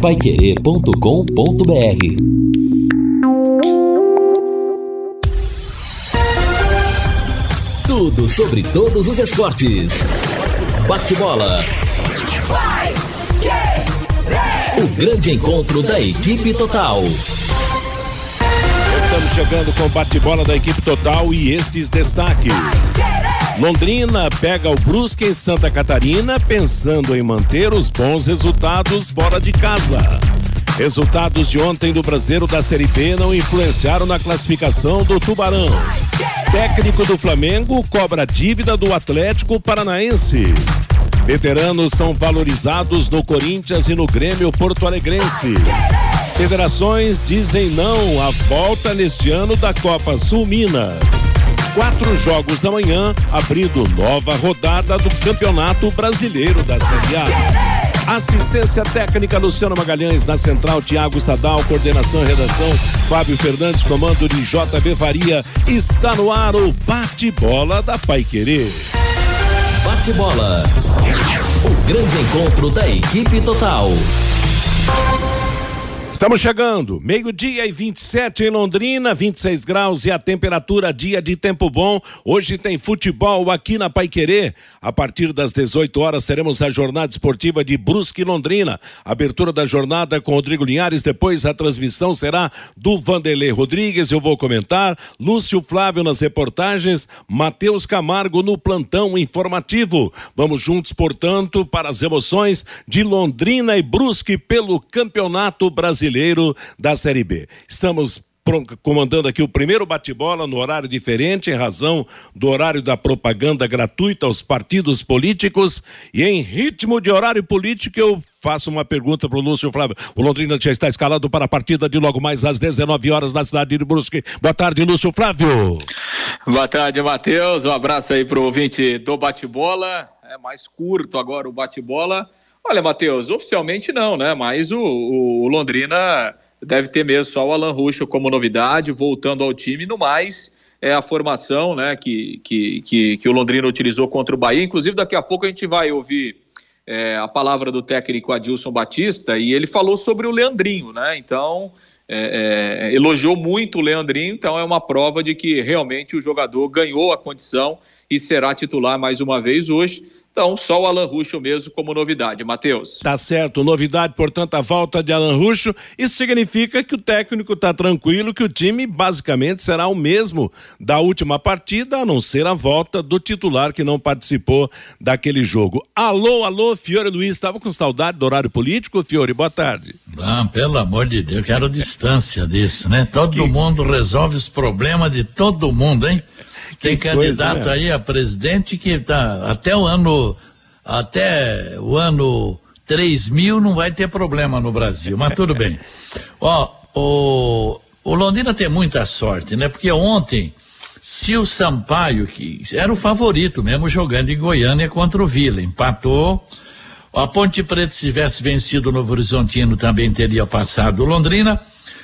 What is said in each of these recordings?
paiquerê.com.br Tudo sobre todos os esportes. Bate-bola. O grande encontro da equipe total. Estamos chegando com o bate-bola da equipe total e estes destaques. Londrina pega o Brusque em Santa Catarina, pensando em manter os bons resultados fora de casa. Resultados de ontem do Brasileiro da Série B não influenciaram na classificação do Tubarão. Técnico do Flamengo cobra dívida do Atlético Paranaense. Veteranos são valorizados no Corinthians e no Grêmio Porto Alegrense. Federações dizem não à volta neste ano da Copa Sul Minas. Quatro jogos da manhã, abrindo nova rodada do Campeonato Brasileiro da Série A. Assistência técnica Luciano Magalhães na central, Tiago Sadal, coordenação e redação, Fábio Fernandes, comando de JB Faria. Está no ar o bate-bola da Pai Querer. Bate-bola. O grande encontro da equipe total. Estamos chegando, meio-dia e 27 em Londrina, 26 graus e a temperatura dia de tempo bom. Hoje tem futebol aqui na Paiquerê. A partir das 18 horas teremos a jornada esportiva de Brusque Londrina. Abertura da jornada com Rodrigo Linhares, depois a transmissão será do Vanderlei Rodrigues, eu vou comentar, Lúcio Flávio nas reportagens, Matheus Camargo no plantão informativo. Vamos juntos, portanto, para as emoções de Londrina e Brusque pelo Campeonato Brasileiro brasileiro da Série B. Estamos comandando aqui o primeiro bate-bola no horário diferente, em razão do horário da propaganda gratuita aos partidos políticos. E em ritmo de horário político, eu faço uma pergunta para o Lúcio Flávio. O Londrina já está escalado para a partida de logo mais às 19 horas na cidade de Brusque. Boa tarde, Lúcio Flávio. Boa tarde, Matheus. Um abraço aí para o ouvinte do bate-bola. É mais curto agora o bate-bola Olha, Matheus, oficialmente não, né? Mas o, o, Londrina deve ter mesmo só o Alan Ruschel como novidade, voltando ao time. No mais, é a formação né, que, que, que, que o Londrina utilizou contra o Bahia. Inclusive, daqui a pouco a gente vai ouvir é, a palavra do técnico Adilson Batista e ele falou sobre o Leandrinho, né? Então, é, é, elogiou muito o Leandrinho, então é uma prova de que realmente o jogador ganhou a condição e será titular mais uma vez hoje. Então, só o Alan Ruxo mesmo como novidade, Matheus. Tá certo, novidade, portanto, a volta de Alan Ruxo. Isso significa que o técnico está tranquilo, que o time basicamente será o mesmo da última partida, a não ser a volta do titular que não participou daquele jogo. Alô, alô, Fiore Luiz, estava com saudade do horário político, Fiore? Boa tarde. Não, pelo amor de Deus, quero distância disso, né? Todo que... mundo resolve os problemas de todo mundo, hein? Tem candidato coisa, né? aí a presidente que tá até o ano até o ano 3000 não vai ter problema no Brasil, mas tudo bem. Ó, o, o Londrina tem muita sorte, né? Porque ontem, se o Sampaio, que era o favorito mesmo jogando em Goiânia contra o Vila, empatou. A Ponte Preta, se tivesse vencido o Novo Horizontino, também teria passado o Londrina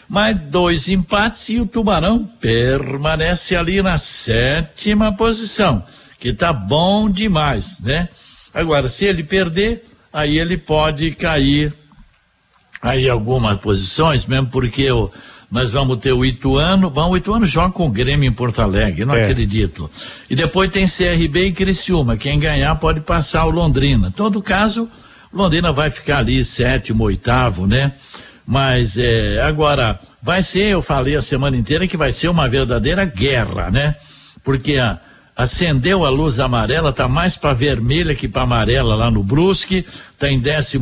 mas dois empates e o Tubarão permanece ali na sétima posição, que tá bom demais, né? Agora, se ele perder, aí ele pode cair aí algumas posições, mesmo porque o, nós vamos ter o Ituano, bom, o Ituano joga com o Grêmio em Porto Alegre, não é. acredito. E depois tem CRB e Criciúma, quem ganhar pode passar o Londrina. Em todo caso, Londrina vai ficar ali sétimo, oitavo, né? Mas é, agora, vai ser, eu falei a semana inteira que vai ser uma verdadeira guerra, né? Porque a, acendeu a luz amarela, tá mais para vermelha que para amarela lá no Brusque, tá em 15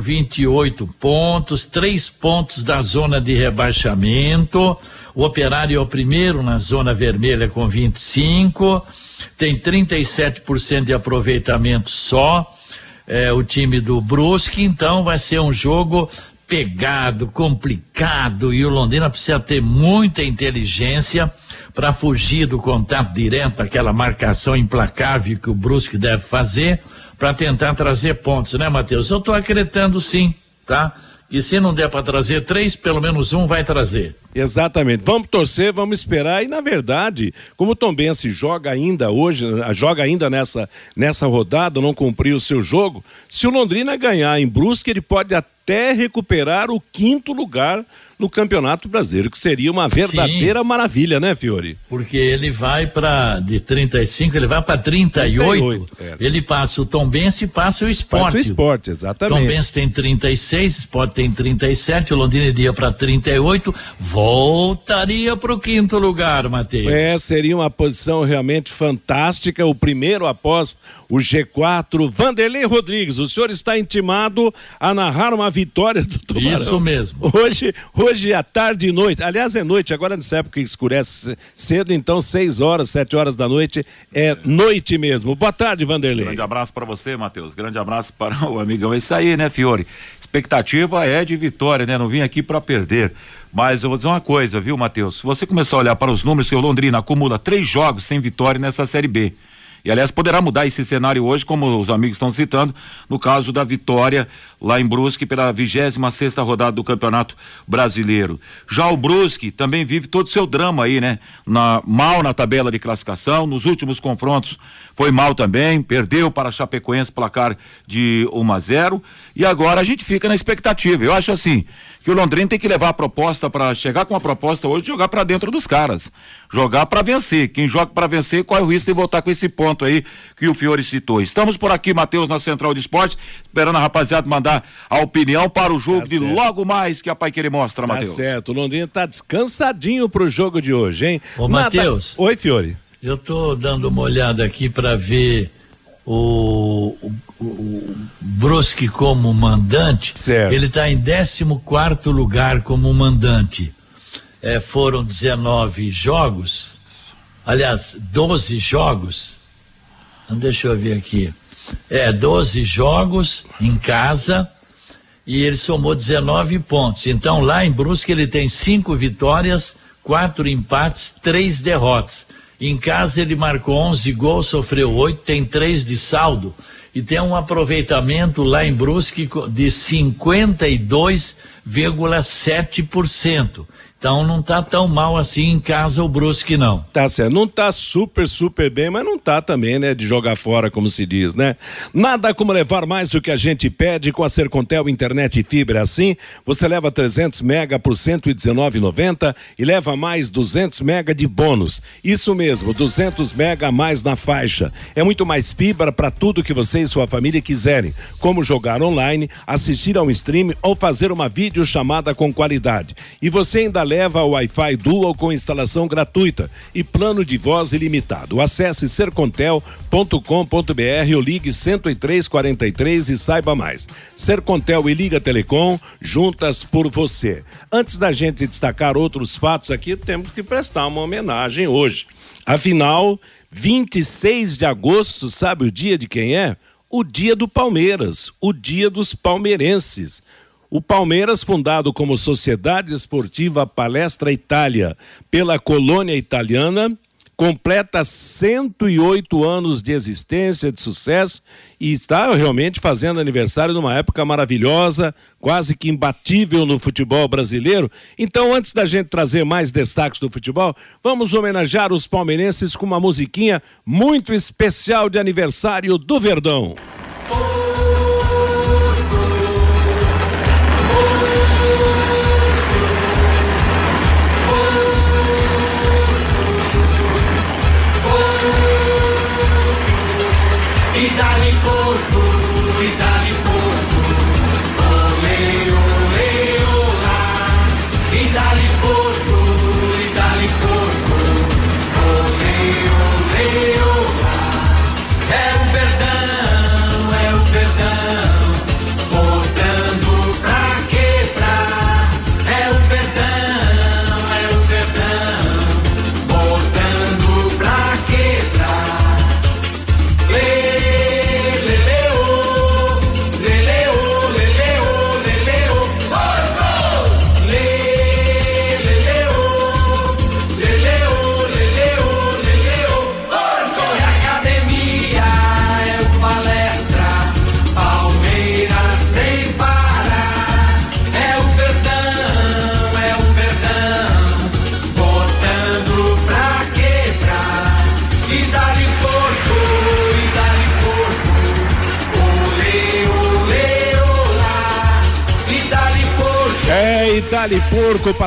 28 pontos, três pontos da zona de rebaixamento. O Operário é o primeiro na zona vermelha com 25, tem 37% de aproveitamento só. É, o time do Brusque, então vai ser um jogo pegado, complicado, e o Londrina precisa ter muita inteligência para fugir do contato direto, aquela marcação implacável que o Brusque deve fazer, para tentar trazer pontos, né, Matheus? Eu estou acreditando sim, tá? E se não der para trazer três, pelo menos um vai trazer. Exatamente. Vamos torcer, vamos esperar. E na verdade, como o Tom Bense joga ainda hoje, joga ainda nessa, nessa rodada, não cumpriu o seu jogo, se o Londrina ganhar em Brusque, ele pode até até recuperar o quinto lugar no Campeonato Brasileiro, que seria uma verdadeira Sim, maravilha, né, Fiore? Porque ele vai para de 35, ele vai para 38, 38 é. ele passa o Tombense e passa o Esporte. Passa o Esporte, exatamente. Tombense tem 36, Esporte tem 37, o Londrina iria para 38, voltaria para o quinto lugar, Matheus. É, seria uma posição realmente fantástica, o primeiro após o G4. Vanderlei Rodrigues, o senhor está intimado a narrar uma vitória do Tubarão. Isso mesmo. Hoje, hoje à tarde e noite, aliás é noite, agora nessa época que escurece cedo, então seis horas, sete horas da noite, é noite mesmo. Boa tarde, Vanderlei. Grande abraço para você, Matheus. Grande abraço para o amigão. É isso aí, né, Fiore? Expectativa é de vitória, né? Não vim aqui para perder. Mas eu vou dizer uma coisa, viu, Matheus? Se você começar a olhar para os números que o Londrina acumula três jogos sem vitória nessa Série B. E aliás, poderá mudar esse cenário hoje, como os amigos estão citando, no caso da vitória lá em Brusque pela 26 sexta rodada do Campeonato Brasileiro. Já o Brusque também vive todo o seu drama aí, né? Na, mal na tabela de classificação, nos últimos confrontos foi mal também, perdeu para a Chapecoense placar de 1 a 0 e agora a gente fica na expectativa. Eu acho assim, que o Londrina tem que levar a proposta para chegar com a proposta hoje jogar para dentro dos caras, jogar para vencer. Quem joga para vencer, qual é o risco de voltar com esse ponto aí que o Fiore citou. Estamos por aqui, Matheus, na Central de Esportes, esperando a rapaziada mandar a opinião para o jogo tá de logo mais que a Pai Querer mostra, tá Matheus. certo, o Londrina tá descansadinho pro jogo de hoje, hein? Ô, Matheus. Oi, Fiore. Eu tô dando uma olhada aqui para ver o, o, o, Brusque como mandante. Certo. Ele está em 14 lugar como mandante. É, foram 19 jogos, aliás, 12 jogos. Deixa eu ver aqui. É, 12 jogos em casa e ele somou 19 pontos. Então lá em Brusque ele tem cinco vitórias, quatro empates, três derrotas. Em casa ele marcou 11 gols, sofreu oito, tem três de saldo e tem um aproveitamento lá em Brusque de 52,7%. Então não tá tão mal assim em casa o Brusque não. Tá certo, não tá super, super bem, mas não tá também, né, de jogar fora, como se diz, né? Nada como levar mais do que a gente pede com a Sercontel Internet e Fibra assim, você leva 300 mega por 119,90 e leva mais 200 mega de bônus. Isso mesmo, 200 mega a mais na faixa. É muito mais fibra para tudo que você e sua família quiserem, como jogar online, assistir a um stream ou fazer uma videochamada com qualidade. E você ainda leva leva Wi-Fi Dual com instalação gratuita e plano de voz ilimitado. Acesse sercontel.com.br ou ligue 10343 e saiba mais. Sercontel e Liga Telecom, juntas por você. Antes da gente destacar outros fatos aqui, temos que prestar uma homenagem hoje. Afinal, 26 de agosto, sabe o dia de quem é? O dia do Palmeiras, o dia dos palmeirenses. O Palmeiras, fundado como Sociedade Esportiva Palestra Itália pela colônia italiana, completa 108 anos de existência, de sucesso e está realmente fazendo aniversário numa época maravilhosa, quase que imbatível no futebol brasileiro. Então, antes da gente trazer mais destaques do futebol, vamos homenagear os palmeirenses com uma musiquinha muito especial de aniversário do Verdão.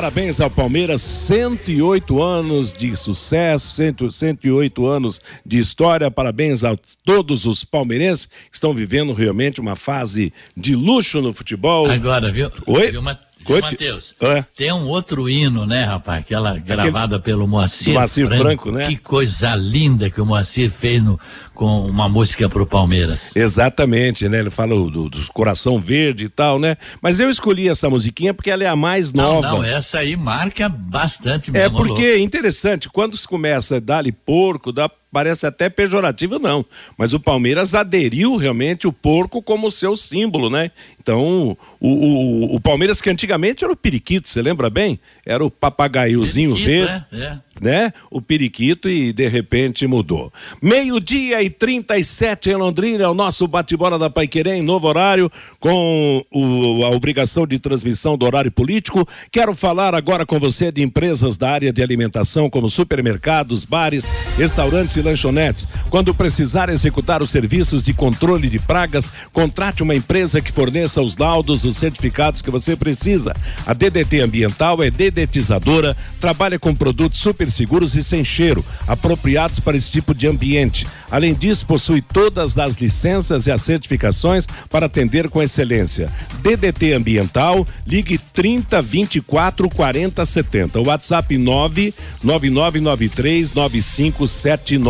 Parabéns ao Palmeiras, 108 anos de sucesso, 108 anos de história, parabéns a todos os palmeirenses que estão vivendo realmente uma fase de luxo no futebol. Agora, viu? Oi? Viu, Matheus, é. tem um outro hino, né, rapaz? Aquela gravada Aquele... pelo Moacir, Moacir Franco, Franco, né? Que coisa linda que o Moacir fez no, com uma música para o Palmeiras. Exatamente, né? Ele fala do, do, Coração Verde e tal, né? Mas eu escolhi essa musiquinha porque ela é a mais nova. Não, não essa aí marca bastante mesmo. É porque é interessante, quando se começa dali porco, dá parece até pejorativo, não. Mas o Palmeiras aderiu realmente o porco como seu símbolo, né? Então, o, o, o Palmeiras que antigamente era o periquito, você lembra bem? Era o papagaiozinho verde. É, é né? O periquito e de repente mudou. Meio-dia e 37 em Londrina, é o nosso bate-bola da Paiquerê em novo horário, com o, a obrigação de transmissão do horário político. Quero falar agora com você de empresas da área de alimentação, como supermercados, bares, restaurantes e lanchonetes. Quando precisar executar os serviços de controle de pragas, contrate uma empresa que forneça os laudos, os certificados que você precisa. A DDT Ambiental é dedetizadora, trabalha com produtos super seguros e sem cheiro, apropriados para esse tipo de ambiente. Além disso, possui todas as licenças e as certificações para atender com excelência. DDT Ambiental, ligue 30 24 40 70. WhatsApp 99993 9579.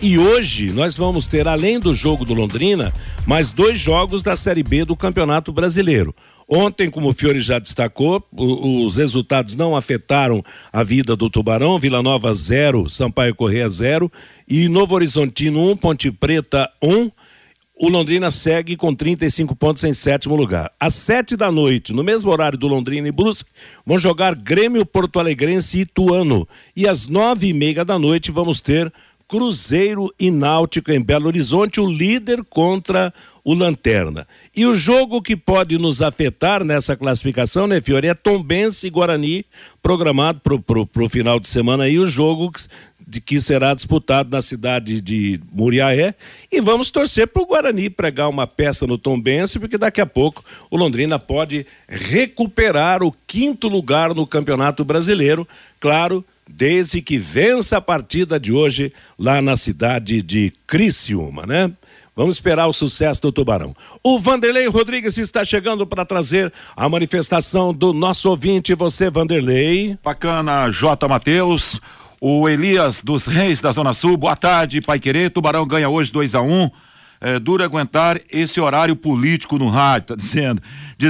E hoje nós vamos ter, além do jogo do Londrina, mais dois jogos da Série B do Campeonato Brasileiro. Ontem, como o Fiore já destacou, os resultados não afetaram a vida do Tubarão. Vila Nova 0, Sampaio Correia 0 e Novo Horizontino 1, um, Ponte Preta 1. Um, o Londrina segue com 35 pontos em sétimo lugar. Às sete da noite, no mesmo horário do Londrina e Brusque, vão jogar Grêmio Porto Alegrense e Ituano. E às nove e meia da noite vamos ter Cruzeiro e Náutico em Belo Horizonte, o líder contra o Lanterna. E o jogo que pode nos afetar nessa classificação, né, Fiore, é Tombense e Guarani, programado para o final de semana aí, o jogo de que será disputado na cidade de Muriaé. E vamos torcer para o Guarani pregar uma peça no Tombense, porque daqui a pouco o Londrina pode recuperar o quinto lugar no Campeonato Brasileiro. Claro, desde que vença a partida de hoje lá na cidade de Criciúma, né? Vamos esperar o sucesso do Tubarão. O Vanderlei Rodrigues está chegando para trazer a manifestação do nosso ouvinte, você, Vanderlei. Bacana, J. Matheus. O Elias dos Reis da Zona Sul, boa tarde, Pai Querer. Tubarão ganha hoje 2 a 1 um é, dura aguentar esse horário político no rádio, tá dizendo.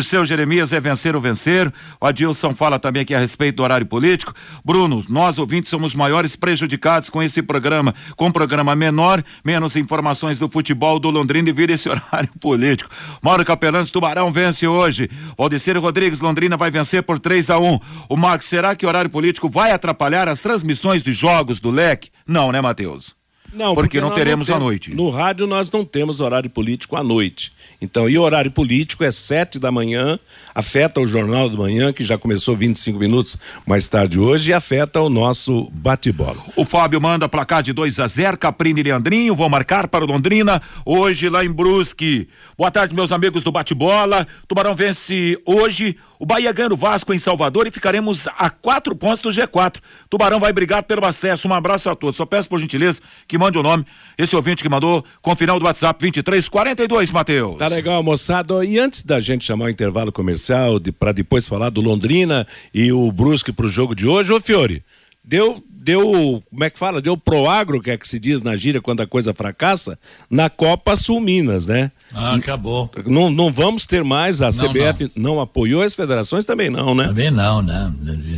seu Jeremias é vencer ou vencer. O Adilson fala também aqui a respeito do horário político. Bruno, nós ouvintes somos maiores prejudicados com esse programa. Com um programa menor, menos informações do futebol do Londrina e vira esse horário político. Mauro Capelães, Tubarão vence hoje. Valdecir Rodrigues, Londrina vai vencer por 3 a 1 O Marcos, será que horário político vai atrapalhar as transmissões de jogos do leque? Não, né, Matheus? Não, porque, porque não teremos não à noite. No rádio nós não temos horário político à noite. Então, e horário político é sete da manhã, afeta o Jornal da Manhã, que já começou 25 minutos mais tarde hoje, e afeta o nosso bate-bola. O Fábio manda placar de 2 a 0 Caprini e Leandrinho vão marcar para o Londrina, hoje lá em Brusque. Boa tarde, meus amigos do bate-bola. Tubarão vence hoje o Bahia ganha o Vasco em Salvador e ficaremos a quatro pontos do G4. Tubarão vai brigar pelo acesso. Um abraço a todos. Só peço por gentileza que mande o nome. Esse ouvinte que mandou com o final do WhatsApp 2342, Matheus. Tá legal, moçada. E antes da gente chamar o intervalo comercial de, para depois falar do Londrina e o Brusque pro jogo de hoje, ô Fiore, deu deu, como é que fala? Deu proagro, que é que se diz na gíria quando a coisa fracassa, na Copa Sul Minas, né? Ah, acabou. Não, não vamos ter mais, a não, CBF não. não. apoiou as federações também não, né? Também não, né?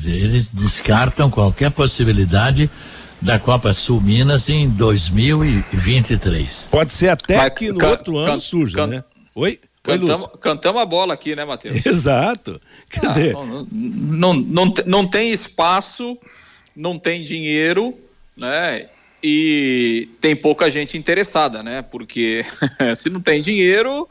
Eles descartam qualquer possibilidade da Copa Sul Minas em 2023. Pode ser até Mas, que no can, outro can, ano surja, can, né? Oi? Cantamos, Oi, cantamos a bola aqui, né, Matheus? Exato. Quer ah, dizer. Não, não, não, não tem espaço não tem dinheiro, né? E tem pouca gente interessada, né? Porque se não tem dinheiro,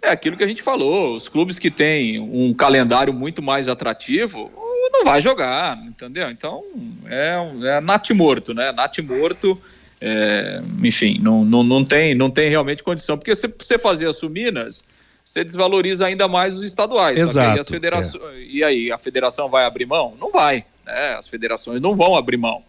é aquilo que a gente falou. Os clubes que têm um calendário muito mais atrativo não vai jogar, entendeu? Então é, é nat morto, né? Nat morto. É, enfim, não, não, não, tem, não tem realmente condição. Porque se você fazer as Suminas, você desvaloriza ainda mais os estaduais. Exato. E, federa... é. e, aí, a federação vai abrir mão? Não vai. Né? As federações não vão abrir mão.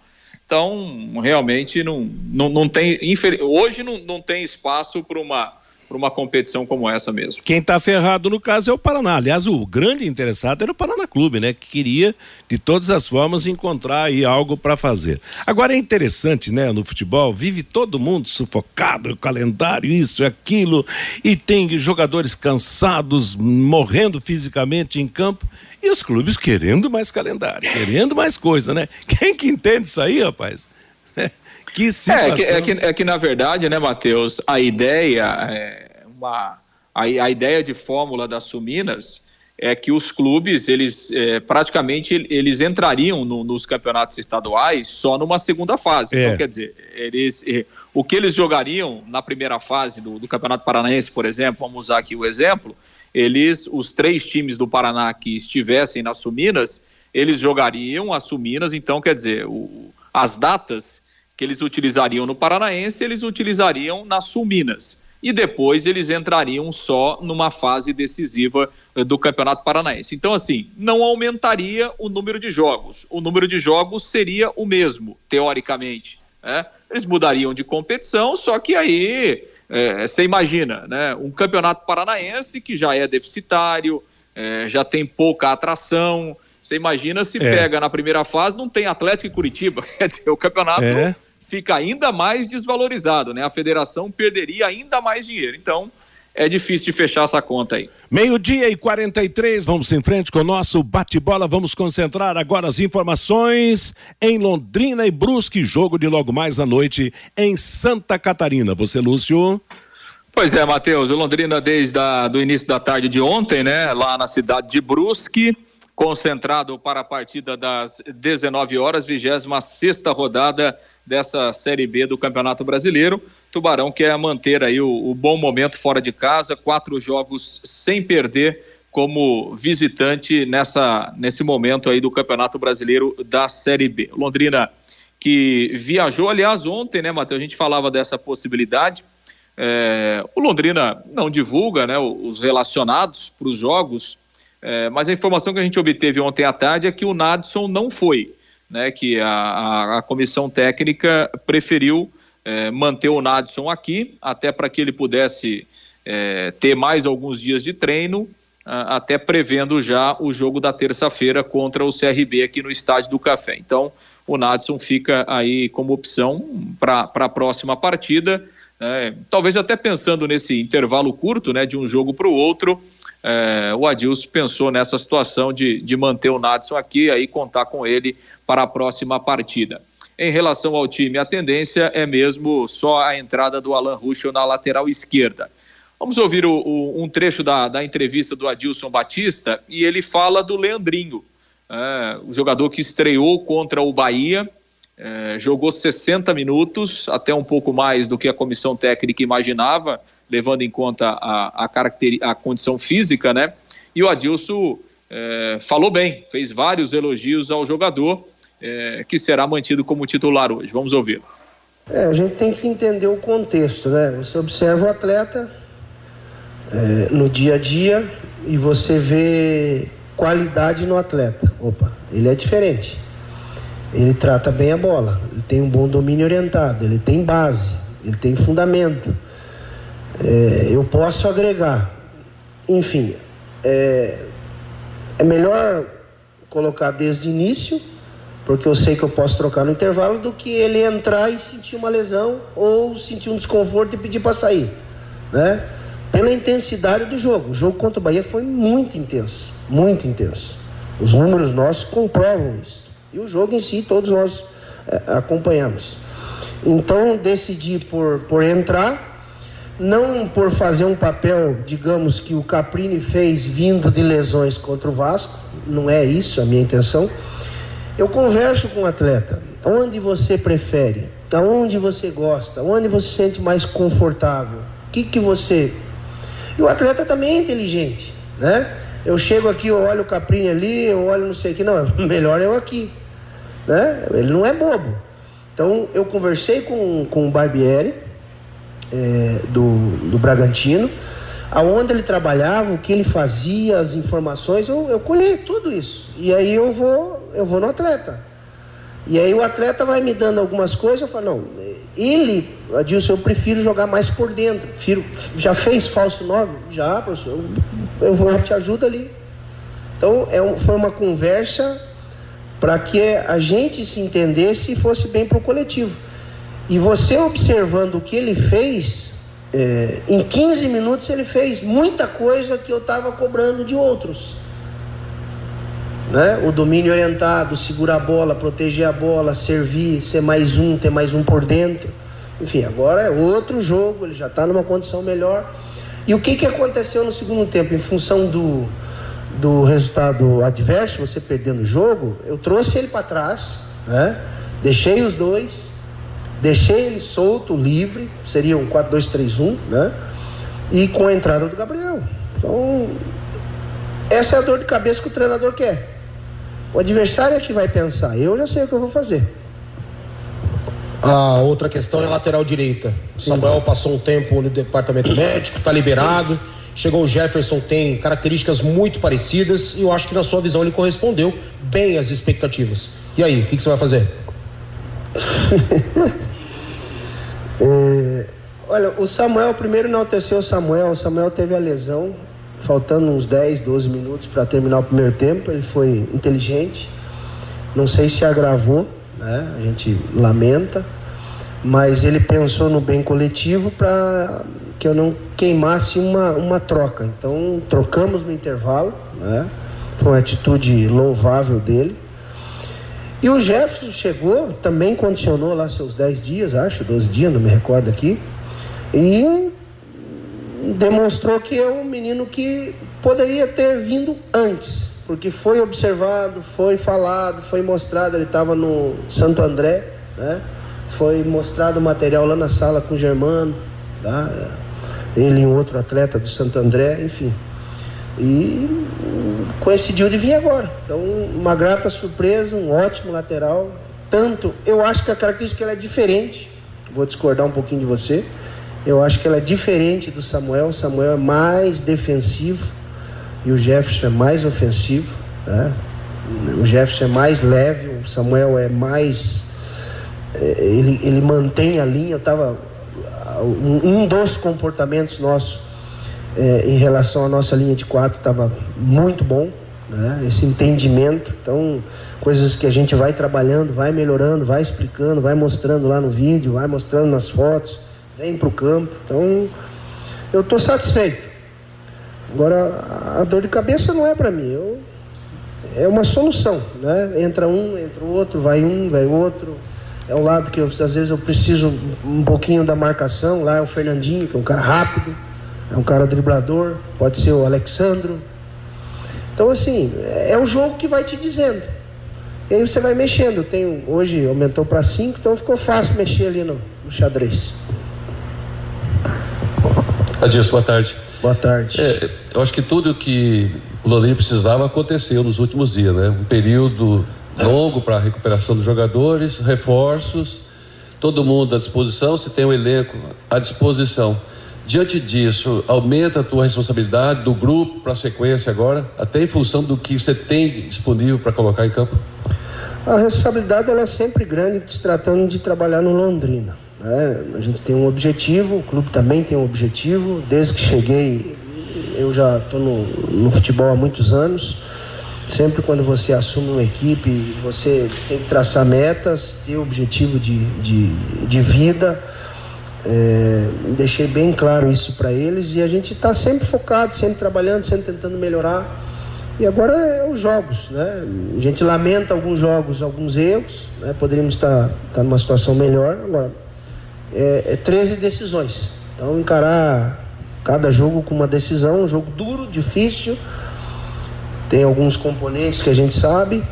Então, realmente, não, não, não tem. Hoje não, não tem espaço para uma para uma competição como essa mesmo. Quem está ferrado no caso é o Paraná. Aliás, o grande interessado era o Paraná Clube, né? Que queria, de todas as formas, encontrar aí algo para fazer. Agora é interessante, né? No futebol, vive todo mundo sufocado, calendário, isso aquilo, e tem jogadores cansados, morrendo fisicamente em campo. E os clubes querendo mais calendário, querendo mais coisa, né? Quem que entende isso aí, rapaz? Que situação. É que, é, que, é que, na verdade, né, Matheus, a ideia, é uma, a, a ideia de fórmula das Suminas é que os clubes, eles é, praticamente eles entrariam no, nos campeonatos estaduais só numa segunda fase. É. Então, quer dizer, eles, é, o que eles jogariam na primeira fase do, do, Campeonato Paranaense, por exemplo, vamos usar aqui o exemplo, eles, os três times do Paraná que estivessem nas Suminas, eles jogariam as Suminas, então, quer dizer, o, as datas que eles utilizariam no Paranaense, eles utilizariam na Sul-Minas. E depois eles entrariam só numa fase decisiva eh, do Campeonato Paranaense. Então, assim, não aumentaria o número de jogos. O número de jogos seria o mesmo, teoricamente. Né? Eles mudariam de competição, só que aí é, você imagina, né? Um campeonato paranaense que já é deficitário, é, já tem pouca atração. Você imagina se é. pega na primeira fase, não tem Atlético e Curitiba. Quer dizer, o campeonato é fica ainda mais desvalorizado, né? A federação perderia ainda mais dinheiro. Então, é difícil de fechar essa conta aí. Meio-dia e 43, vamos em frente com o nosso bate-bola. Vamos concentrar agora as informações em Londrina e Brusque, jogo de logo mais à noite em Santa Catarina. Você, Lúcio? Pois é, Matheus. O Londrina, desde o início da tarde de ontem, né, lá na cidade de Brusque, concentrado para a partida das 19 horas, 26 rodada dessa Série B do Campeonato Brasileiro. Tubarão quer manter aí o, o bom momento fora de casa, quatro jogos sem perder como visitante nessa, nesse momento aí do Campeonato Brasileiro da Série B. Londrina que viajou, aliás, ontem, né, Matheus? A gente falava dessa possibilidade. É, o Londrina não divulga né, os relacionados para os jogos, é, mas a informação que a gente obteve ontem à tarde é que o Nadson não foi né, que a, a, comissão técnica preferiu é, manter o Nadson aqui, até para que ele pudesse é, ter mais alguns dias de treino, a, até prevendo já o jogo da terça-feira contra o CRB aqui no Estádio do Café. Então, o Nadson fica aí como opção para a próxima partida. É, talvez até pensando nesse intervalo curto, né, de um jogo para o outro, é, o Adilson pensou nessa situação de, de manter o Nadson aqui, aí contar com ele para a próxima partida. Em relação ao time, a tendência é mesmo só a entrada do Alan Ruschel na lateral esquerda. Vamos ouvir o, o, um trecho da, da, entrevista do Adilson Batista e ele fala do Leandrinho, é, o jogador que estreou contra o Bahia, é, jogou 60 minutos, até um pouco mais do que a comissão técnica imaginava, levando em conta a, a, a condição física, né? E o Adilson é, falou bem, fez vários elogios ao jogador é, que será mantido como titular hoje. Vamos ouvir. É, a gente tem que entender o contexto, né? Você observa o atleta é, no dia a dia e você vê qualidade no atleta. Opa, ele é diferente. Ele trata bem a bola, ele tem um bom domínio orientado, ele tem base, ele tem fundamento. É, eu posso agregar. Enfim, é, é melhor colocar desde o início porque eu sei que eu posso trocar no intervalo, do que ele entrar e sentir uma lesão ou sentir um desconforto e pedir para sair, né? Pela intensidade do jogo. O jogo contra o Bahia foi muito intenso, muito intenso. Os números nossos comprovam isso. E o jogo em si, todos nós é, acompanhamos. Então, decidi por, por entrar, não por fazer um papel, digamos, que o Caprini fez vindo de lesões contra o Vasco, não é isso a minha intenção eu converso com o atleta. Onde você prefere? Aonde você gosta? Onde você se sente mais confortável? O que, que você. E o atleta também é inteligente, né? Eu chego aqui, eu olho o Caprini ali, eu olho não sei o que. Não, melhor eu aqui. Né? Ele não é bobo. Então eu conversei com, com o Barbieri, é, do, do Bragantino. aonde ele trabalhava, o que ele fazia, as informações, eu, eu colhei tudo isso. E aí eu vou, eu vou no atleta. E aí o atleta vai me dando algumas coisas, eu falo, não, ele, Adilson, eu prefiro jogar mais por dentro. Já fez falso 9? Já, professor. Eu, vou, te ajudo ali. Então é um, foi uma conversa para que a gente se entendesse e fosse bem para o coletivo. E você observando o que ele fez, é, em 15 minutos ele fez muita coisa que eu estava cobrando de outros. Né? O domínio orientado, segurar a bola, proteger a bola, servir, ser mais um, ter mais um por dentro. Enfim, agora é outro jogo, ele já está numa condição melhor. E o que, que aconteceu no segundo tempo? Em função do, do resultado adverso, você perdendo o jogo, eu trouxe ele para trás, né? deixei os dois, deixei ele solto, livre, seria um 4-2-3-1, né? E com a entrada do Gabriel. Então, essa é a dor de cabeça que o treinador quer. O adversário é que vai pensar, eu já sei o que eu vou fazer. A outra questão é a lateral direita. Samuel passou um tempo no departamento médico, está liberado. Chegou o Jefferson, tem características muito parecidas e eu acho que na sua visão ele correspondeu bem às expectativas. E aí, o que, que você vai fazer? é, olha, o Samuel, primeiro enalteceu o Samuel. O Samuel teve a lesão, faltando uns 10, 12 minutos para terminar o primeiro tempo. Ele foi inteligente. Não sei se agravou, né? A gente lamenta, mas ele pensou no bem coletivo para que eu não queimasse uma, uma troca. Então trocamos no intervalo, né? Foi uma atitude louvável dele. E o Jefferson chegou, também condicionou lá seus 10 dias, acho, 12 dias, não me recordo aqui. E demonstrou que é um menino que poderia ter vindo antes, porque foi observado, foi falado, foi mostrado, ele estava no Santo André, né? Foi mostrado o material lá na sala com o Germano, tá? ele e um outro atleta do Santo André, enfim. E coincidiu de vir agora. Então, uma grata surpresa, um ótimo lateral. Tanto, eu acho que a característica é diferente. Vou discordar um pouquinho de você. Eu acho que ela é diferente do Samuel. O Samuel é mais defensivo e o Jefferson é mais ofensivo. Né? O Jefferson é mais leve, o Samuel é mais. É, ele, ele mantém a linha. Eu estava um dos comportamentos nossos é, em relação à nossa linha de quatro estava muito bom, né? esse entendimento. Então, coisas que a gente vai trabalhando, vai melhorando, vai explicando, vai mostrando lá no vídeo, vai mostrando nas fotos, vem para o campo. Então, eu estou satisfeito. Agora, a dor de cabeça não é para mim. Eu, é uma solução, né? Entra um, entra o outro, vai um, vai outro é um lado que eu, às vezes eu preciso um pouquinho da marcação. Lá é o Fernandinho, que é um cara rápido, é um cara driblador, pode ser o Alexandro. Então, assim, é o jogo que vai te dizendo. E aí você vai mexendo. Tem, hoje aumentou para 5, então ficou fácil mexer ali no, no xadrez. Adilson, boa tarde. Boa tarde. É, eu acho que tudo que o Loli precisava aconteceu nos últimos dias, né? Um período longo para a recuperação dos jogadores, reforços, todo mundo à disposição, se tem um elenco à disposição. Diante disso, aumenta a tua responsabilidade do grupo para a sequência agora, até em função do que você tem disponível para colocar em campo? A responsabilidade ela é sempre grande se tratando de trabalhar no Londrina. Né? A gente tem um objetivo, o clube também tem um objetivo. Desde que cheguei, eu já estou no, no futebol há muitos anos. Sempre quando você assume uma equipe, você tem que traçar metas, ter objetivo de, de, de vida. É, deixei bem claro isso para eles e a gente está sempre focado, sempre trabalhando, sempre tentando melhorar. E agora é os jogos, né? A gente lamenta alguns jogos, alguns erros, né? Poderíamos estar, estar numa situação melhor. Agora, é, é 13 decisões. Então, encarar cada jogo com uma decisão, um jogo duro, difícil, tem alguns componentes que a gente sabe,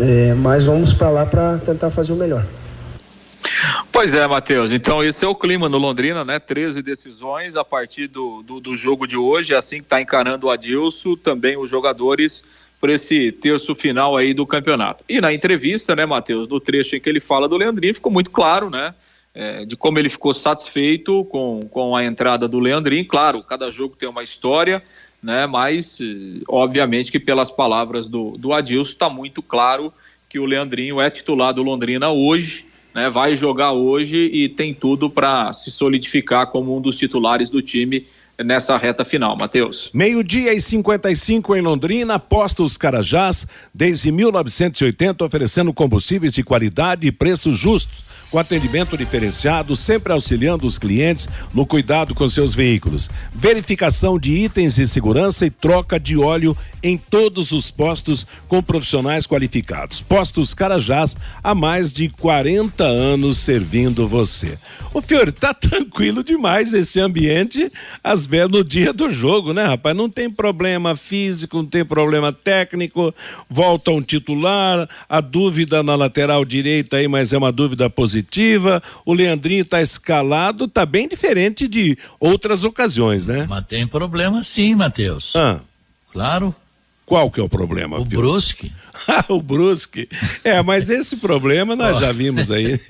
é, mas vamos para lá para tentar fazer o melhor. Pois é, Matheus. Então, esse é o clima no Londrina, né? 13 decisões a partir do, do, do jogo de hoje, assim que está encarando o Adilson, também os jogadores por esse terço final aí do campeonato. E na entrevista, né, Matheus, no trecho em que ele fala do Leandrinho, ficou muito claro, né? É, de como ele ficou satisfeito com, com a entrada do Leandrinho. Claro, cada jogo tem uma história, né? Mas obviamente que pelas palavras do, do Adilson está muito claro que o Leandrinho é titular do Londrina hoje, né? Vai jogar hoje e tem tudo para se solidificar como um dos titulares do time nessa reta final, Matheus. Meio-dia e 55 em Londrina, Postos Carajás, desde 1980 oferecendo combustíveis de qualidade e preços justos com atendimento diferenciado, sempre auxiliando os clientes no cuidado com seus veículos. Verificação de itens de segurança e troca de óleo em todos os postos com profissionais qualificados. Postos Carajás há mais de 40 anos servindo você. O Fiore, tá tranquilo demais esse ambiente vezes no dia do jogo, né, rapaz? Não tem problema físico, não tem problema técnico, volta um titular, a dúvida na lateral direita aí, mas é uma dúvida positiva o Leandrinho está escalado, está bem diferente de outras ocasiões, né? Mas tem problema sim, Matheus. Ah. Claro. Qual que é o problema? O filho? Brusque. o Brusque. É, mas esse problema nós já vimos aí.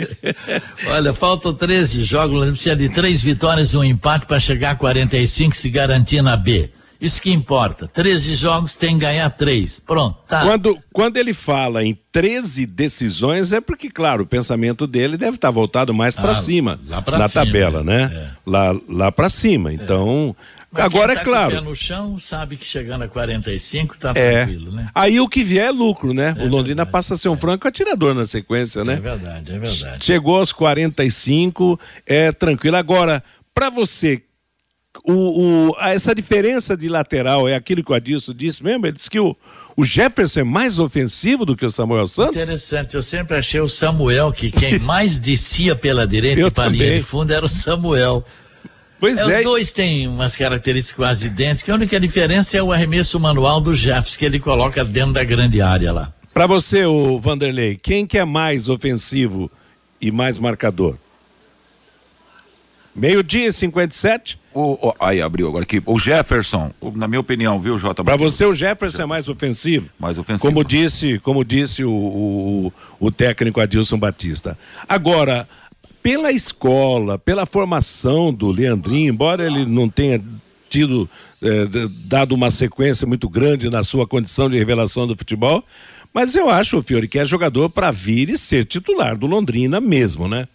Olha, faltam 13 jogos, precisa de três vitórias e um empate para chegar a 45 e se garantir na B. Isso que importa. 13 jogos tem que ganhar três. Pronto, tá. Quando, quando ele fala em 13 decisões, é porque, claro, o pensamento dele deve estar voltado mais para Ah, cima lá pra na cima, tabela, né? é. Lá, lá para cima. Então, Mas agora é tá pé claro. no chão sabe que chegando a 45 tá É. tranquilo, né? Aí o que vier é lucro, né? o Londrina verdade, passa a ser um franco atirador na sequência, É né? verdade, é verdade. Chegou aos 45, é tranquilo. Agora, para você, o, o- a- essa diferença de lateral é aquilo que o Adilson disse mesmo? Ele disse que o, o Jefferson é mais ofensivo do que o Samuel Santos? Interessante, eu sempre achei o Samuel que quem mais descia pela direita e para linha de fundo era o Samuel. Pois É, é. Os dois têm umas características quase idênticas. A única diferença é o arremesso manual do Jefferson, que ele coloca dentro da grande área lá. Para você, o Vanderlei, quem que é mais ofensivo e mais marcador? Meio-dia e 57? O, o, aí abriu agora aqui. O Jefferson, o- na minha opinião, viu, Jota? Para você, o Jefferson é mais ofensivo? Mais ofensivo. Como disse, como disse o, o, o técnico Adilson Batista. Agora, pela escola, pela formação do Leandrinho, embora ele não tenha tido d- dado uma sequência muito grande na sua condição de revelação do futebol, mas eu acho, Fiore, que é jogador para vir e ser titular do Londrina mesmo, né?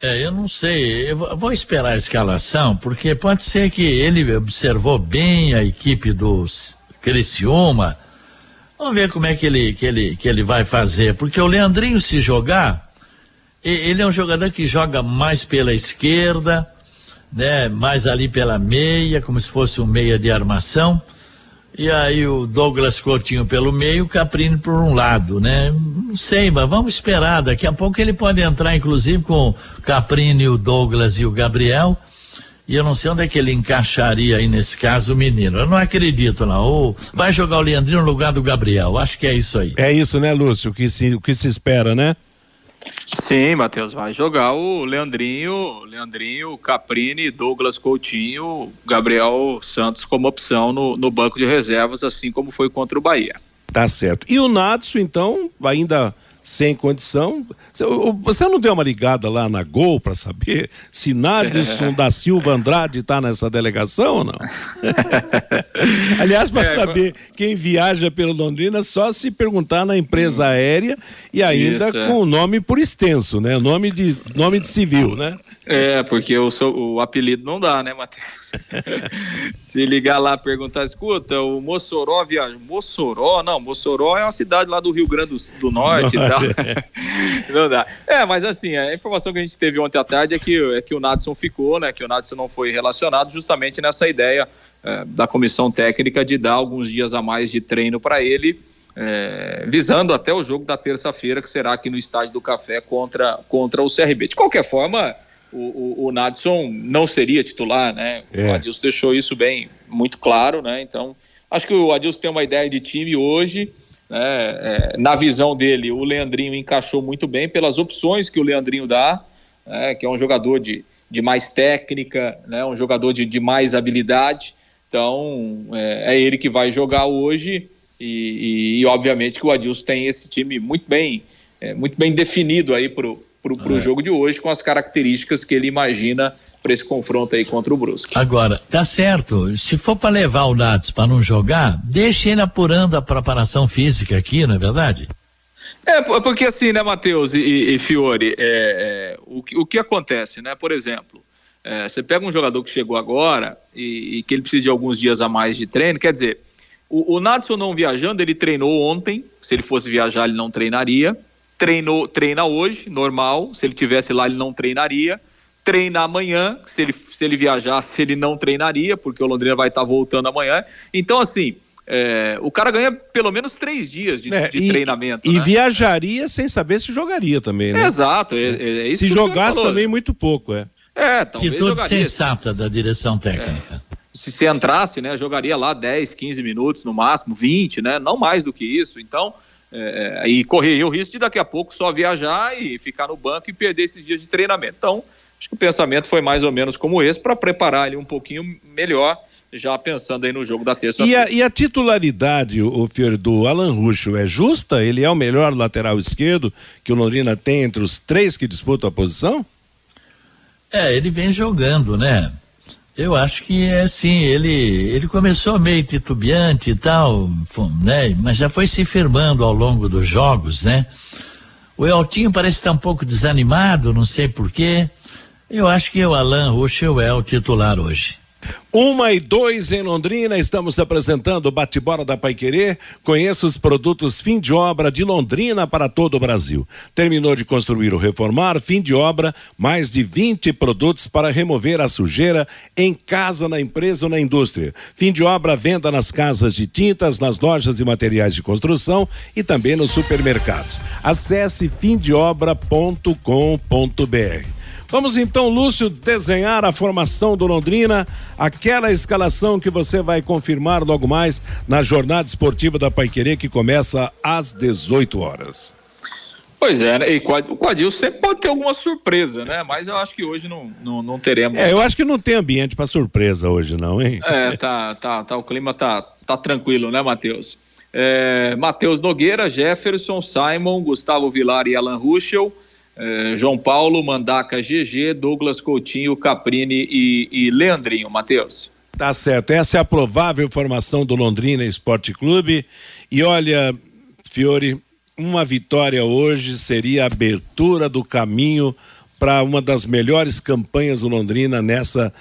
É, eu não sei, eu vou- esperar a escalação, porque pode ser que ele observou bem a equipe dos Criciúma. Vamos ver como é que ele, que ele, que ele vai fazer, porque o Leandrinho se jogar, ele é um jogador que joga mais pela esquerda, né, mais ali pela meia, como se fosse um meia de armação. E aí o Douglas Coutinho pelo meio, o Caprini por um lado, né? Não sei, mas vamos esperar. Daqui a pouco ele pode entrar, inclusive, com o Caprini, o Douglas e o Gabriel. E eu não sei onde é que ele encaixaria aí nesse caso o menino. Eu não acredito, não. Ou vai jogar o Leandrinho no lugar do Gabriel. Acho que é isso aí. É isso, né, Lúcio? O que se, o que se espera, né? Sim, Matheus, vai jogar o Leandrinho, Leandrinho, Caprini, Douglas Coutinho, Gabriel Santos como opção no, no banco de reservas, assim como foi contra o Bahia. Tá certo. E o Natsu, então, ainda sem condição. Você- não deu uma ligada lá na Gol para saber se Nadson da Silva Andrade está nessa delegação ou não? Aliás, para É, saber quem viaja pelo Londrina, só se perguntar na empresa aérea e ainda Isso, é. com o nome por extenso, né? Nome de, nome de civil, né? É, porque o, apelido não dá, né, Matheus? Se ligar lá e perguntar, escuta, o Mossoró viaja. Mossoró? Não, Mossoró é uma cidade lá do Rio Grande do, do Norte e tal. não dá. É, mas assim, a informação que a gente teve ontem à tarde é que, é que o Nadson ficou, né? Que o Nadson não foi relacionado justamente nessa ideia eh, da comissão técnica de dar alguns dias a mais de treino para ele. eh, visando até o jogo da terça-feira, que será aqui no Estádio do Café contra, contra o CRB. De qualquer forma, o, o, o Nadson não seria titular, né? É. O Adilson deixou isso bem, muito claro, né? Então, acho que o Adilson tem uma ideia de time hoje, né? É, na visão dele, o Leandrinho encaixou muito bem pelas opções que o Leandrinho dá, né? que é um jogador de, de mais técnica, né? Um jogador de, de mais habilidade. Então, é, é ele que vai jogar hoje e, e, e, obviamente que o Adilson tem esse time muito bem, é, muito bem definido aí pro para o é. jogo de hoje, com as características que ele imagina para esse confronto aí contra o Brusque. Agora, tá certo. Se for para levar o Nats para não jogar, deixe ele apurando a preparação física aqui, não é verdade? É, porque assim, né, Matheus e, e, Fiore, é, é, o, o que acontece, né? Por exemplo, é, você pega um jogador que chegou agora e, e, que ele precisa de alguns dias a mais de treino, quer dizer, o, o Nadson não viajando, ele treinou ontem, se ele fosse viajar ele não treinaria, treinou, treina hoje, normal, se ele tivesse lá ele não treinaria, treina amanhã, se ele, se ele viajasse ele não treinaria, porque o Londrina vai estar voltando amanhã, então assim... É, o cara ganha pelo menos três dias de, é, de e, treinamento. E né? viajaria sem saber se jogaria também, né? exato. É, é se jogasse também muito pouco, é. É, talvez Atitude jogaria. sensata da direção técnica. É. Se, se entrasse, né, jogaria lá 10, 15 minutos no máximo, 20, né? Não mais do que isso. Então, é, e correria o risco de daqui a pouco só viajar e ficar no banco e perder esses dias de treinamento. Então, acho que o pensamento foi mais ou menos como esse para preparar ele um pouquinho melhor já pensando aí no jogo da terça-feira. E, e, a titularidade, o, Fiore, do Alan Ruxo é justa? Ele é o melhor lateral esquerdo que o Londrina tem entre os três que disputam a posição? É, ele vem jogando, né? Eu acho que é assim, ele, ele começou meio titubeante e tal, né? Mas já foi se firmando ao longo dos jogos, né? O Eltinho parece estar um pouco desanimado, não sei porquê. Eu acho que o Alan Ruschel é o titular hoje. Uma e dois em Londrina, estamos apresentando o Bate-Bola da Paiquerê. Conheça os produtos fim de obra de Londrina para todo o Brasil. Terminou de construir ou reformar, fim de obra, mais de 20 produtos para remover a sujeira em casa, na empresa ou na indústria. Fim de obra, venda nas casas de tintas, nas lojas de materiais de construção e também nos supermercados. Acesse fimdeobra.com.br. Vamos então, Lúcio, desenhar a formação do Londrina, aquela escalação que você vai confirmar logo mais na jornada esportiva da Paiquerê que começa às 18 horas. Pois é, né? e o Quadil sempre pode ter alguma surpresa, né? Mas eu acho que hoje não, não, não teremos. É, eu acho que não tem ambiente para surpresa hoje, não, hein? É, tá, tá, tá. O clima tá, tá tranquilo, né, Matheus? É, Matheus Nogueira, Jefferson, Simon, Gustavo Vilar e Alan Ruschel. É, João Paulo, Mandaca GG, Douglas Coutinho, Caprini e, e Leandrinho. Matheus. Tá certo. Essa é a provável formação do Londrina Esporte Clube. E olha, Fiore, uma vitória hoje seria a abertura do caminho para uma das melhores campanhas do Londrina nessa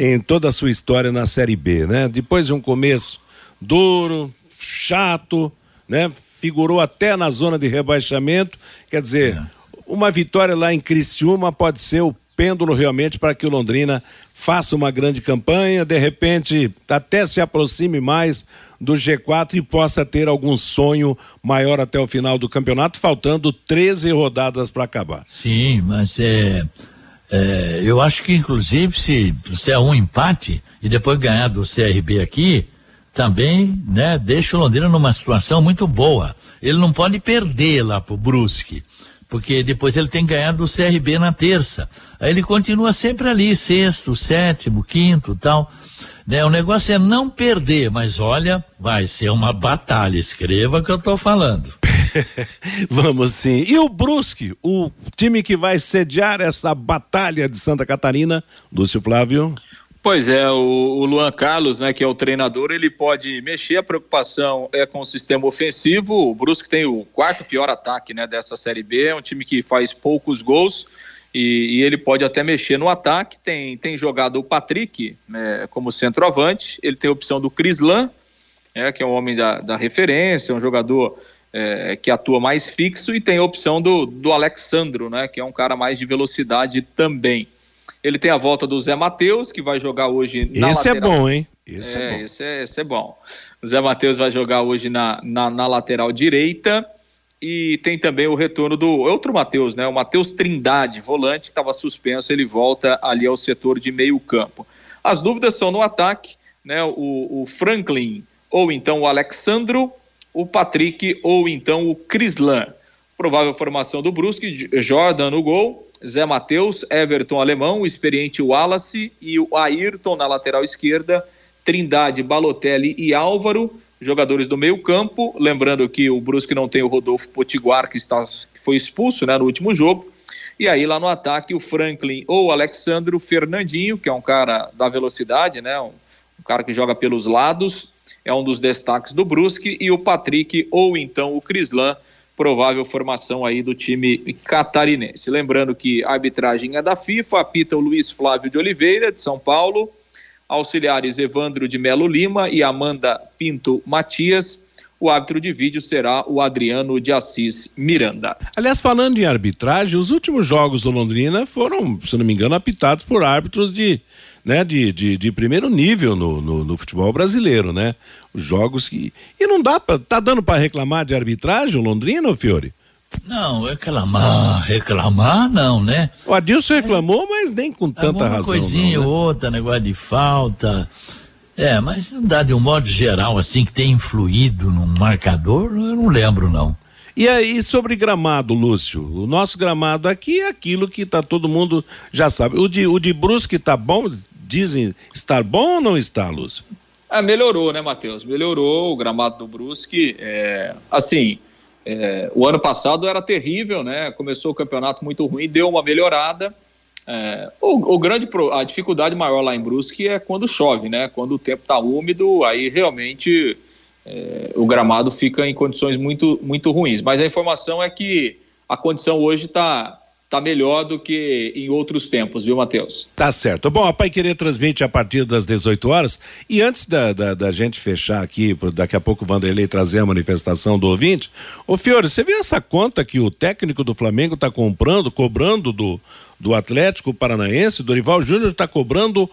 em toda a sua história na Série B, né? Depois de um começo duro, chato, né? Figurou até na zona de rebaixamento, quer dizer, é uma vitória lá em Criciúma pode ser o pêndulo realmente para que o Londrina faça uma grande campanha, de repente até se aproxime mais do G4 e possa ter algum sonho maior até o final do campeonato, faltando 13 rodadas para acabar. Sim, mas é, é, eu acho que inclusive se, se é um empate e depois ganhar do CRB aqui, também né, deixa o Londrina numa situação muito boa. Ele não pode perder lá pro Brusque porque depois ele tem ganhado do CRB na terça. Aí ele continua sempre ali, sexto, sétimo, quinto tal. Né? O negócio é não perder, mas olha, vai ser uma batalha. Escreva que eu estou falando. Vamos sim. E o Brusque, o time que vai sediar essa batalha de Santa Catarina, Lúcio Flávio? Pois é, o, o, Luan Carlos, né, que é o treinador, ele pode mexer. A preocupação é com o sistema ofensivo. O Brusque tem o quarto pior ataque, né, dessa Série B. É um time que faz poucos gols e, e ele pode até mexer no ataque. Tem, tem jogado o Patrick né, como centroavante. Ele tem a opção do Crislan, né, que é um homem da, da referência, um jogador é, que atua mais fixo, e tem a opção do, do Alexandro, né, que é um cara mais de velocidade também. Ele tem a volta do Zé Matheus, que vai jogar hoje na Esse é lateral. é bom, hein? Esse é, é bom. Esse é, esse é bom. O Zé Matheus vai jogar hoje na, na, na, lateral direita. E tem também o retorno do outro Matheus, né? O Matheus Trindade, volante, que estava suspenso, ele volta ali ao setor de meio campo. As dúvidas são no ataque, né? O, o Franklin ou então o Alexandro, o Patrick ou então o Crislan. Provável formação do Brusque, Jordan no gol, Zé Matheus, Everton Alemão, o experiente Wallace e o Ayrton na lateral esquerda, Trindade, Balotelli e Álvaro, jogadores do meio campo. Lembrando que o Brusque não tem o Rodolfo Potiguar, que, está, que foi expulso né, no último jogo. E aí lá no ataque o Franklin ou o Alexandro Fernandinho, que é um cara da velocidade, né? Um, um cara que joga pelos lados, é um dos destaques do Brusque, e o Patrick ou então o Crislan, provável formação aí do time catarinense. Lembrando que a arbitragem é da FIFA, apita o Luiz Flávio de Oliveira, de São Paulo, auxiliares Evandro de Melo Lima e Amanda Pinto Matias. O árbitro de vídeo será o Adriano de Assis Miranda. Aliás, falando em arbitragem, os últimos jogos do Londrina foram, se não me engano, apitados por árbitros de, né, de, de, de primeiro nível no, no, no, futebol brasileiro, né? Os jogos que. E não dá para. Tá dando para reclamar de arbitragem o Londrina, Fiore? Não, reclamar, reclamar não, né? O Adilson reclamou, é, mas nem com tanta razão. Uma coisinha ou né? outra, negócio de falta. É, mas não dá de um modo geral, assim, que tem influído no marcador, eu não lembro, não. E aí, sobre gramado, Lúcio? O nosso gramado aqui é aquilo que tá todo mundo já sabe. O de, o de Brusque tá bom? Dizem estar bom ou não está, Lúcio? É, melhorou, né, Matheus? Melhorou o gramado do Brusque. É, assim, é, o ano passado era terrível, né? Começou o campeonato muito ruim, deu uma melhorada. É, o, o, grande a dificuldade maior lá em Brusque é quando chove, né? Quando o tempo está úmido, aí realmente é, o gramado fica em condições muito muito ruins. Mas a informação é que a condição hoje está está melhor do que em outros tempos, viu, Matheus? Tá certo. Bom, a Pai Querer transmite a partir das 18 horas. E antes da, da, da, gente fechar aqui, daqui a pouco o Vanderlei trazer a manifestação do ouvinte. Ô, Fiore, você viu essa conta que o técnico do Flamengo está comprando, cobrando do, do Atlético Paranaense? Dorival Júnior está cobrando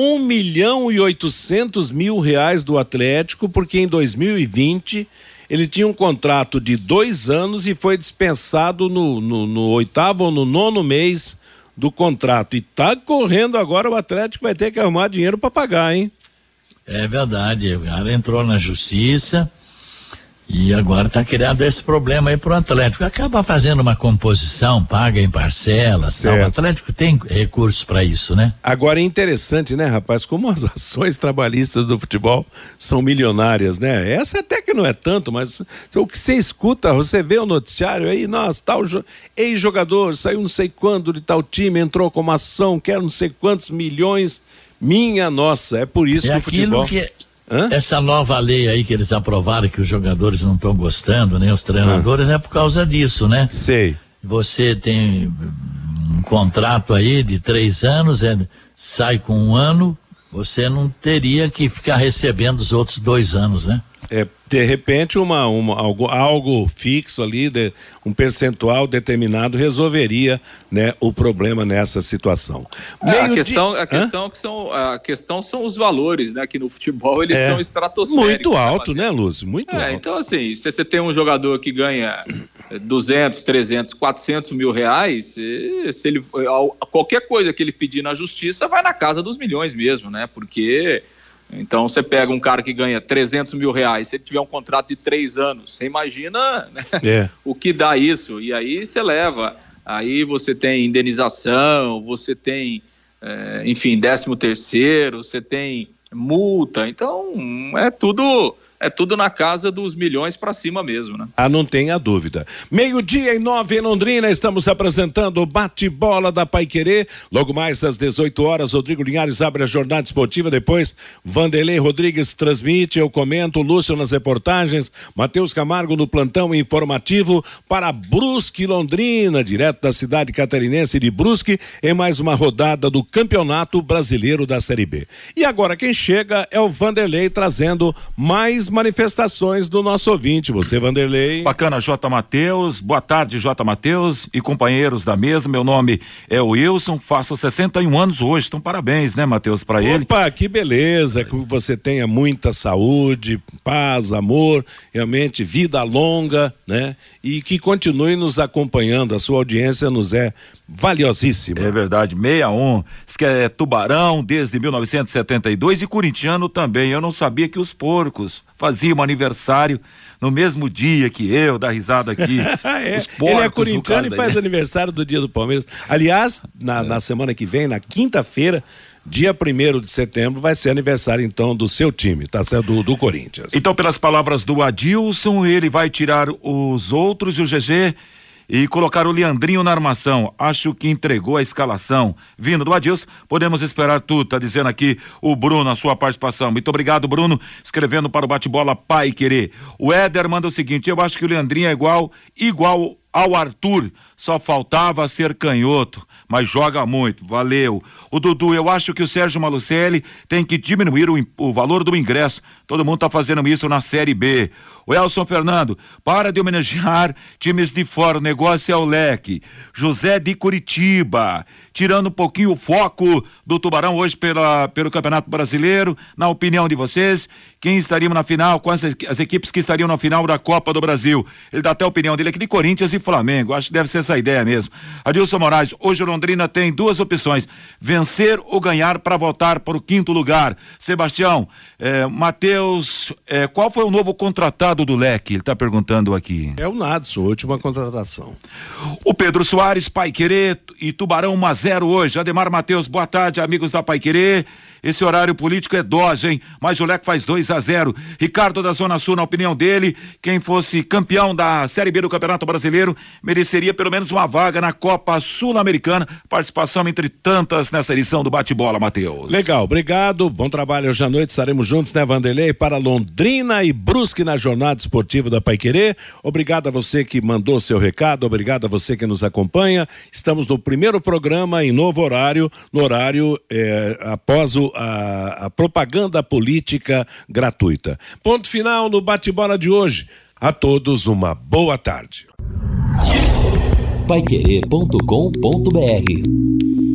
um milhão e oitocentos mil reais do Atlético, porque em 2020 ele tinha um contrato de dois anos e foi dispensado no, no, no oitavo ou no nono mês do contrato. E tá correndo agora, o Atlético vai ter que arrumar dinheiro para pagar, hein? É verdade, o cara entrou na justiça e agora está criando esse problema aí para o Atlético. Acaba fazendo uma composição, paga em parcelas. Tal. O Atlético tem recursos para isso, né? Agora é interessante, né, rapaz, como as ações trabalhistas do futebol são milionárias, né? Essa até que não é tanto, mas o que você escuta, você vê o noticiário aí, nossa, tal ex-jogador saiu não sei quando de tal time, entrou com uma ação, quer não sei quantos milhões. Minha nossa, é por isso é que o futebol. Que Hã? Essa nova lei aí que eles aprovaram, que os jogadores não estão gostando, nem os treinadores, é por causa disso, né? Sei. Você tem um contrato aí de três anos, é, sai com um ano, você não teria que ficar recebendo os outros dois anos, né? É, de repente, uma, uma, algo, algo fixo ali, de, um percentual determinado, resolveria né, o problema nessa situação. É, a questão, a, questão que são, a questão são os valores, né? Que no futebol eles é, são estratosféricos. Muito né, alto, né, Lúcio? Muito é, alto. Então, assim, se você tem um jogador que ganha 200, 300, 400 mil reais, se ele, qualquer coisa que ele pedir na justiça vai na casa dos milhões mesmo, né? Porque então você pega um cara que ganha 300 mil reais, se ele tiver um contrato de três anos, você imagina né, é. o que dá isso. E aí você leva, aí você tem indenização, você tem, é, enfim, décimo terceiro, você tem multa. Então é tudo é tudo na casa dos milhões para cima mesmo, né? Ah, não tenha dúvida. Meio-dia e nove em Londrina, estamos apresentando o bate-bola da Pai Querer. Logo mais às 18 horas, Rodrigo Linhares abre a jornada esportiva. Depois, Vanderlei Rodrigues transmite, eu comento, Lúcio nas reportagens, Matheus Camargo no plantão informativo para Brusque Londrina, direto da cidade catarinense de Brusque, em mais uma rodada do Campeonato Brasileiro da Série B. E agora quem chega é o Vanderlei trazendo mais manifestações do nosso ouvinte. Você, Vanderlei. Bacana, J. Matheus. Boa tarde, J. Matheus e companheiros da mesa. Meu nome é Wilson, faço 61 anos hoje. Então, parabéns, né, Matheus, para ele. Opa, que beleza. Que você tenha muita saúde, paz, amor, realmente vida longa, né? E que continue nos acompanhando. A sua audiência nos é valiosíssima. É verdade, 61. Diz que é Tubarão desde 1972 e corintiano também. Eu não sabia que os porcos faziam aniversário no mesmo dia que eu, da risada aqui. é, ele é corintiano e faz aniversário do dia do Palmeiras. Aliás, na, é. na semana que vem, na quinta-feira, dia 1 de setembro, vai ser aniversário então do seu time, tá certo? Do, do Corinthians. Então, pelas palavras do Adilson, ele vai tirar os outros e o GG e colocar o Leandrinho na armação. Acho que entregou a escalação. Vindo do Adilson, podemos esperar tudo, tá dizendo aqui o Bruno, a sua participação. Muito obrigado, Bruno, escrevendo para o bate-bola Pai Querer. O Éder manda o seguinte: eu acho que o Leandrinho é igual, igual ao Arthur, só faltava ser canhoto mas joga muito. Valeu. O Dudu, eu acho que o Sérgio Malucelli tem que diminuir o, o valor do ingresso. Todo mundo está fazendo isso na Série B. O Elson Fernando, para de homenagear times de fora, o negócio é o leque. José de Curitiba, tirando um pouquinho o foco do Tubarão hoje pela, pelo Campeonato Brasileiro. Na opinião de vocês, quem estaria na final, quais as, as equipes que estariam na final da Copa do Brasil? Ele dá até a opinião dele aqui de Corinthians e Flamengo. Acho que deve ser essa a ideia mesmo. Adilson Moraes, hoje o Londrina tem duas opções: vencer ou ganhar para voltar para o quinto lugar. Sebastião, é, Matheus, é, qual foi o novo contratado do Leque? Ele está perguntando aqui. É o Nadson, última contratação. O Pedro Soares, Pai Querer e Tubarão 1 a 0 hoje. Ademar Matheus, boa tarde, amigos da Pai Querer. Esse horário político é dose, hein? Mas o Leque faz 2 a 0 Ricardo da Zona Sul, na opinião dele, quem fosse campeão da Série B do Campeonato Brasileiro mereceria pelo menos uma vaga na Copa Sul-Americana. Participação entre tantas nessa edição do Bate-Bola, Matheus. Legal, obrigado. Bom trabalho hoje à noite. Estaremos juntos, né, Vanderlei? Para Londrina e Brusque na jornada esportiva da Paiquerê. Obrigado a você que mandou seu recado, obrigado a você que nos acompanha. Estamos no primeiro programa em novo horário, no horário eh, após a, a propaganda política gratuita. Ponto final no bate-bola de hoje. A todos uma boa tarde. Paiquerê.com.br